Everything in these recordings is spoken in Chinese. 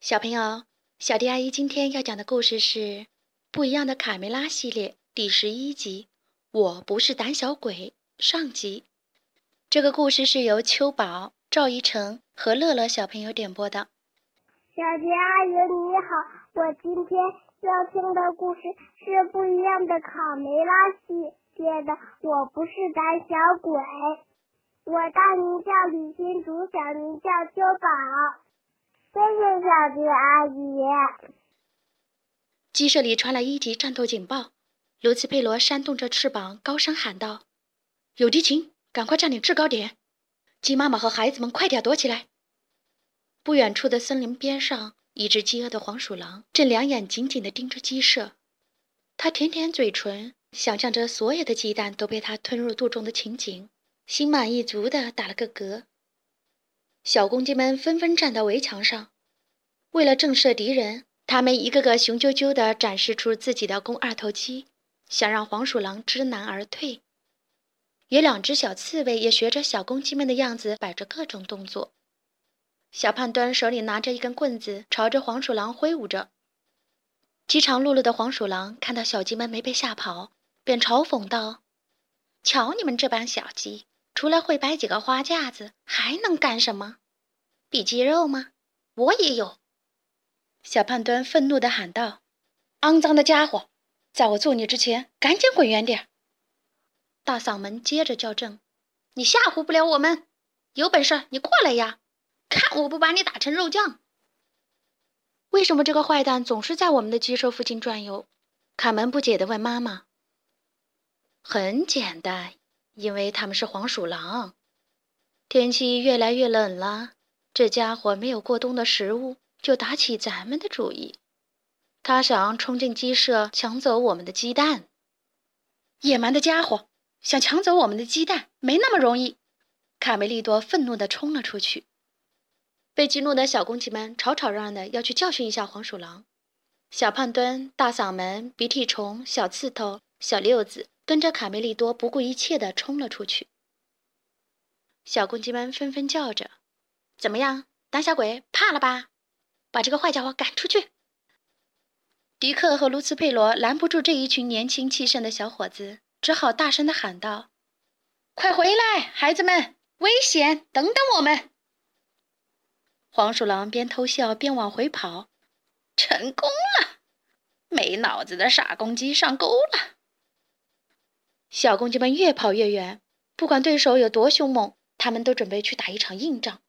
小朋友，小迪阿姨今天要讲的故事是《不一样的卡梅拉》系列第十一集。我不是胆小鬼，上集。这个故事是由秋宝、赵一成和乐乐小朋友点播的。小迪阿姨你好，我今天要听的故事是《不一样的卡梅拉》系列的《我不是胆小鬼》。我大名叫李新竹，小名叫秋宝。谢谢小迪阿姨。鸡舍里传来一级战斗警报，卢茨佩罗扇动着翅膀，高声喊道：“有敌情，赶快占领制高点！鸡妈妈和孩子们，快点躲起来！”不远处的森林边上，一只饥饿的黄鼠狼正两眼紧紧地盯着鸡舍。它舔舔嘴唇，想象着所有的鸡蛋都被它吞入肚中的情景，心满意足地打了个嗝。小公鸡们纷纷站到围墙上，为了震慑敌人，他们一个个雄赳赳地展示出自己的肱二头肌，想让黄鼠狼知难而退。有两只小刺猬也学着小公鸡们的样子，摆着各种动作。小胖墩手里拿着一根棍子，朝着黄鼠狼挥舞着。饥肠辘辘的黄鼠狼看到小鸡们没被吓跑，便嘲讽道：“瞧你们这帮小鸡！”除了会摆几个花架子，还能干什么？比肌肉吗？我也有！小胖墩愤怒地喊道：“肮脏的家伙，在我揍你之前，赶紧滚远点！”大嗓门接着叫阵：“你吓唬不了我们，有本事你过来呀！看我不把你打成肉酱！”为什么这个坏蛋总是在我们的鸡舍附近转悠？卡门不解地问妈妈：“很简单。”因为他们是黄鼠狼，天气越来越冷了，这家伙没有过冬的食物，就打起咱们的主意。他想冲进鸡舍抢走我们的鸡蛋。野蛮的家伙，想抢走我们的鸡蛋没那么容易！卡梅利多愤怒地冲了出去。被激怒的小公鸡们吵吵嚷嚷的要去教训一下黄鼠狼。小胖墩、大嗓门、鼻涕虫、小刺头、小六子。跟着卡梅利多不顾一切地冲了出去。小公鸡们纷纷叫着：“怎么样，胆小鬼，怕了吧？把这个坏家伙赶出去！”迪克和卢茨佩罗拦不住这一群年轻气盛的小伙子，只好大声地喊道：“快回来，孩子们，危险！等等我们！”黄鼠狼边偷笑边往回跑，成功了！没脑子的傻公鸡上钩了。小公鸡们越跑越远，不管对手有多凶猛，他们都准备去打一场硬仗。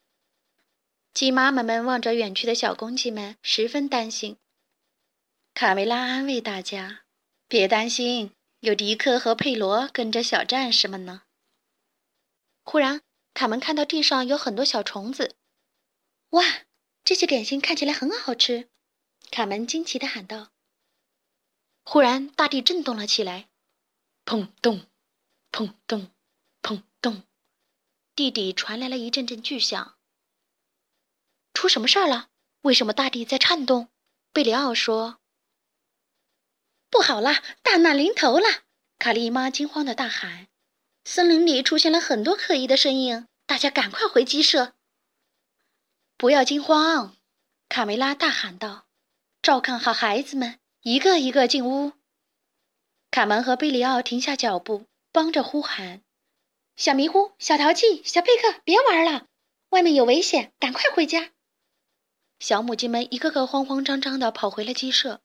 鸡妈妈们望着远去的小公鸡们，十分担心。卡梅拉安慰大家：“别担心，有迪克和佩罗跟着小战士们呢。”忽然，卡门看到地上有很多小虫子，“哇，这些点心看起来很好吃！”卡门惊奇地喊道。忽然，大地震动了起来。砰咚，砰咚，砰咚，地底传来了一阵阵巨响。出什么事儿了？为什么大地在颤动？贝里奥说：“不好了，大难临头了！”卡利妈惊慌的大喊：“森林里出现了很多可疑的身影，大家赶快回鸡舍！”不要惊慌，卡梅拉大喊道：“照看好孩子们，一个一个进屋。”卡门和贝里奥停下脚步，帮着呼喊：“小迷糊、小淘气、小贝克，别玩了，外面有危险，赶快回家！”小母鸡们一个个慌慌张张地跑回了鸡舍。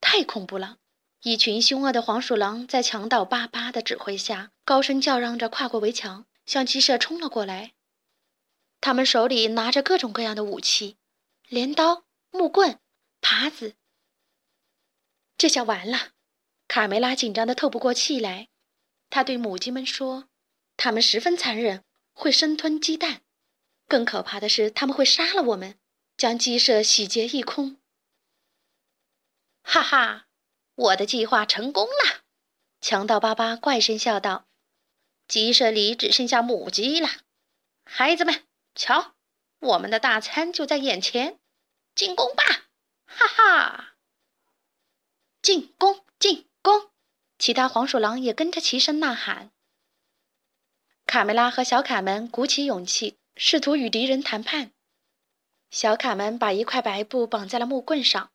太恐怖了！一群凶恶的黄鼠狼在强盗巴巴的指挥下，高声叫嚷着跨过围墙，向鸡舍冲了过来。他们手里拿着各种各样的武器：镰刀、木棍、耙子。这下完了！卡梅拉紧张的透不过气来，他对母鸡们说：“他们十分残忍，会生吞鸡蛋。更可怕的是，他们会杀了我们，将鸡舍洗劫一空。”哈哈，我的计划成功了！强盗巴巴怪声笑道：“鸡舍里只剩下母鸡了。孩子们，瞧，我们的大餐就在眼前，进攻吧！哈哈，进攻，进！”攻！其他黄鼠狼也跟着齐声呐喊。卡梅拉和小卡门鼓起勇气，试图与敌人谈判。小卡门把一块白布绑在了木棍上，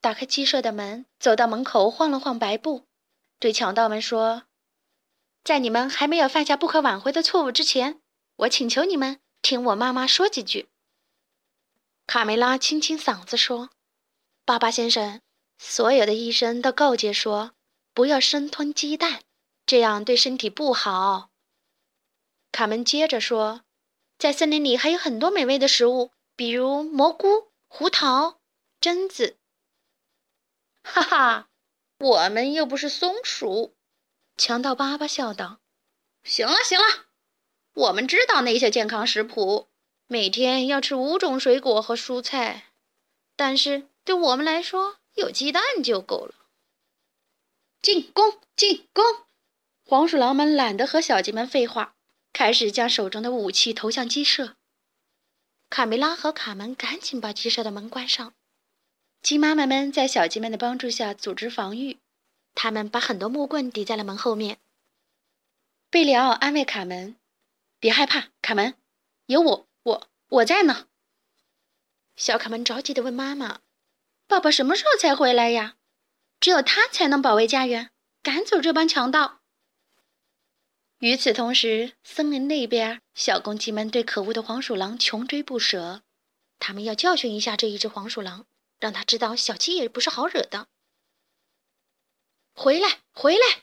打开鸡舍的门，走到门口晃了晃白布，对强盗们说：“在你们还没有犯下不可挽回的错误之前，我请求你们听我妈妈说几句。”卡梅拉清清嗓子说：“巴巴先生，所有的医生都告诫说，不要生吞鸡蛋，这样对身体不好。”卡门接着说：“在森林里还有很多美味的食物。”比如蘑菇、胡桃、榛子，哈哈，我们又不是松鼠。强盗巴巴笑道：“行了行了，我们知道那些健康食谱，每天要吃五种水果和蔬菜，但是对我们来说，有鸡蛋就够了。”进攻！进攻！黄鼠狼们懒得和小鸡们废话，开始将手中的武器投向鸡舍。卡梅拉和卡门赶紧把鸡舍的门关上。鸡妈妈们在小鸡们的帮助下组织防御，他们把很多木棍抵在了门后面。贝里奥安慰卡门：“别害怕，卡门，有我，我我在呢。”小卡门着急地问妈妈：“爸爸什么时候才回来呀？只有他才能保卫家园，赶走这帮强盗。”与此同时，森林那边，小公鸡们对可恶的黄鼠狼穷追不舍。他们要教训一下这一只黄鼠狼，让他知道小鸡也不是好惹的。回来，回来！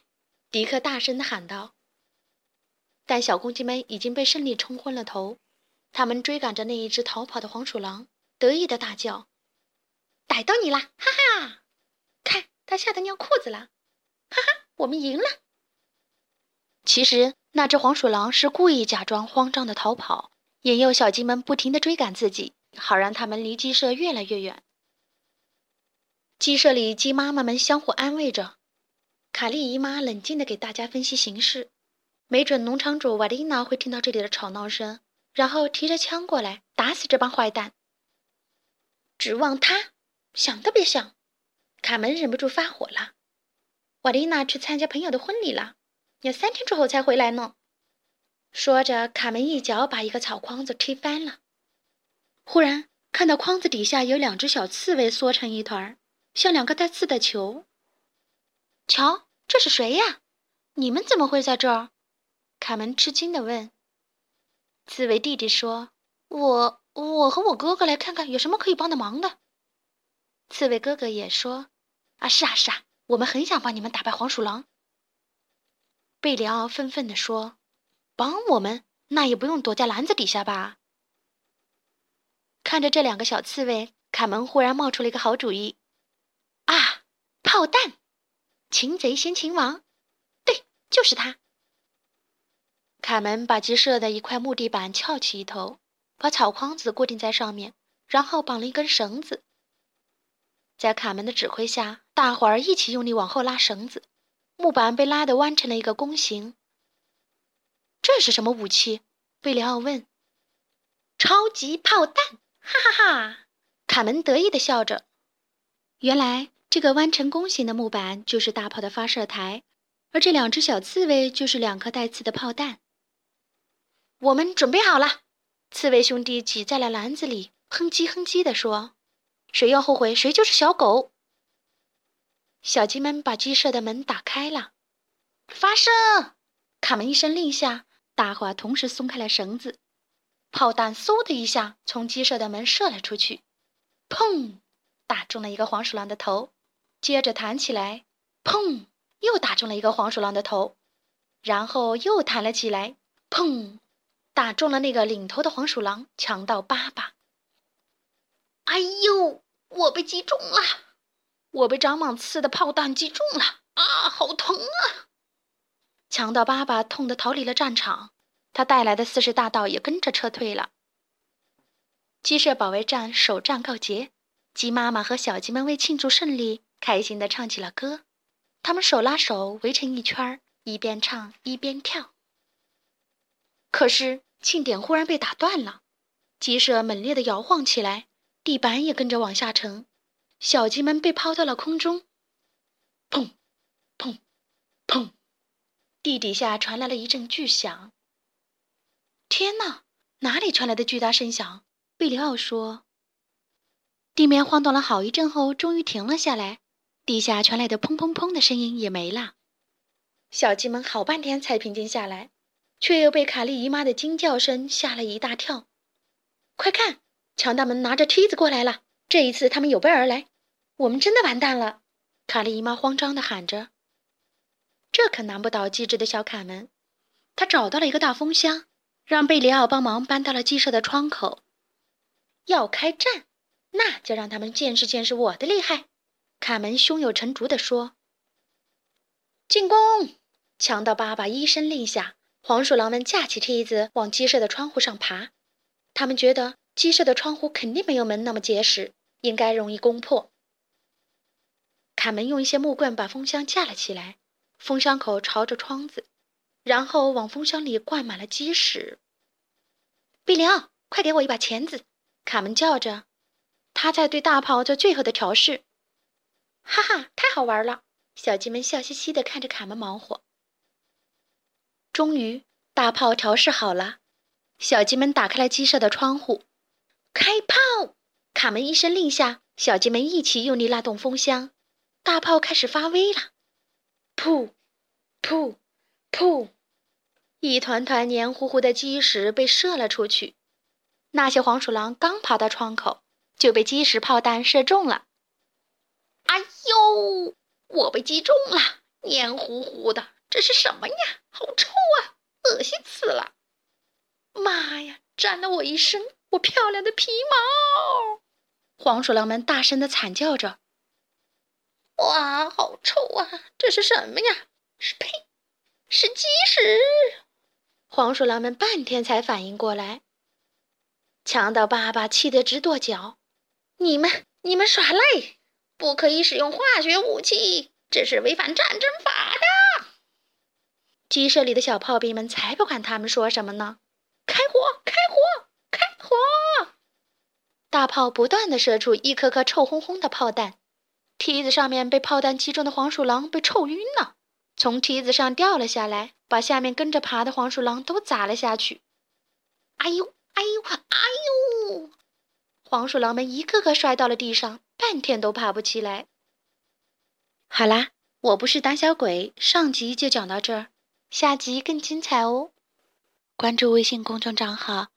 迪克大声地喊道。但小公鸡们已经被胜利冲昏了头，他们追赶着那一只逃跑的黄鼠狼，得意的大叫：“逮到你啦！哈哈！他吓得尿裤子了！哈哈，我们赢了！”其实，那只黄鼠狼是故意假装慌张的逃跑，引诱小鸡们不停地追赶自己，好让它们离鸡舍越来越远。鸡舍里，鸡妈妈们相互安慰着。卡莉姨妈冷静地给大家分析形势，没准农场主瓦丽娜会听到这里的吵闹声，然后提着枪过来打死这帮坏蛋。指望他？想都别想！卡门忍不住发火了。瓦丽娜去参加朋友的婚礼了。要三天之后才回来呢。说着，卡门一脚把一个草筐子踢翻了。忽然看到筐子底下有两只小刺猬缩成一团，像两个带刺的球。瞧，这是谁呀？你们怎么会在这儿？卡门吃惊地问。刺猬弟弟说：“我我和我哥哥来看看有什么可以帮的忙的。”刺猬哥哥也说：“啊，是啊是啊，我们很想帮你们打败黄鼠狼。”贝里奥愤愤地说：“帮我们，那也不用躲在篮子底下吧？”看着这两个小刺猬，卡门忽然冒出了一个好主意：“啊，炮弹！擒贼先擒王，对，就是他。”卡门把鸡舍的一块木地板翘起一头，把草筐子固定在上面，然后绑了一根绳子。在卡门的指挥下，大伙儿一起用力往后拉绳子。木板被拉得弯成了一个弓形。这是什么武器？贝里奥问。超级炮弹！哈哈哈！卡门得意地笑着。原来这个弯成弓形的木板就是大炮的发射台，而这两只小刺猬就是两颗带刺的炮弹。我们准备好了。刺猬兄弟挤在了篮子里，哼唧哼唧地说：“谁要后悔，谁就是小狗。”小鸡们把鸡舍的门打开了，发射！卡门一声令下，大伙同时松开了绳子，炮弹嗖的一下从鸡舍的门射了出去，砰！打中了一个黄鼠狼的头，接着弹起来，砰！又打中了一个黄鼠狼的头，然后又弹了起来，砰！打中了那个领头的黄鼠狼强盗爸爸。哎呦，我被击中了！我被长蟒刺的炮弹击中了啊，好疼啊！强盗爸爸痛得逃离了战场，他带来的四十大盗也跟着撤退了。鸡舍保卫战首战告捷，鸡妈妈和小鸡们为庆祝胜利，开心地唱起了歌。他们手拉手围成一圈，一边唱一边跳。可是庆典忽然被打断了，鸡舍猛烈地摇晃起来，地板也跟着往下沉。小鸡们被抛到了空中，砰，砰，砰！地底下传来了一阵巨响。天哪，哪里传来的巨大声响？贝里奥说：“地面晃动了好一阵后，终于停了下来，地下传来的砰砰砰的声音也没了。小鸡们好半天才平静下来，却又被卡莉姨妈的惊叫声吓了一大跳。快看，强盗们拿着梯子过来了！这一次他们有备而来，我们真的完蛋了！卡莉姨妈慌张地喊着。这可难不倒机智的小卡门，他找到了一个大风箱，让贝里奥帮忙搬到了鸡舍的窗口。要开战，那就让他们见识见识我的厉害！卡门胸有成竹地说：“进攻！”强盗爸爸一声令下，黄鼠狼们架起梯子往鸡舍的窗户上爬。他们觉得鸡舍的窗户肯定没有门那么结实，应该容易攻破。卡门用一些木棍把风箱架了起来，风箱口朝着窗子，然后往风箱里灌满了鸡屎。比里奥，快给我一把钳子！卡门叫着，他在对大炮做最后的调试。哈哈，太好玩了！小鸡们笑嘻嘻地看着卡门忙活。终于，大炮调试好了，小鸡们打开了鸡舍的窗户，开炮！卡门一声令下，小鸡们一起用力拉动风箱，大炮开始发威了。噗，噗，噗！一团团黏糊糊的鸡屎被射了出去。那些黄鼠狼刚爬到窗口，就被鸡屎炮弹射中了。哎呦，我被击中了，黏糊糊的。这是什么呀？好臭啊！恶心死了！妈呀，沾了我一身我漂亮的皮毛！黄鼠狼们大声的惨叫着。哇，好臭啊！这是什么呀？是呸，是鸡屎！黄鼠狼们半天才反应过来。强盗爸爸气得直跺脚：“你们，你们耍赖！不可以使用化学武器，这是违反战争法的！”鸡舍里的小炮兵们才不管他们说什么呢！开火！开火！开火！大炮不断的射出一颗颗臭烘烘的炮弹，梯子上面被炮弹击中的黄鼠狼被臭晕了，从梯子上掉了下来，把下面跟着爬的黄鼠狼都砸了下去。哎呦！哎呦！哎呦！黄鼠狼们一个个摔到了地上，半天都爬不起来。好啦，我不是胆小鬼，上集就讲到这儿。下集更精彩哦！关注微信公众账号“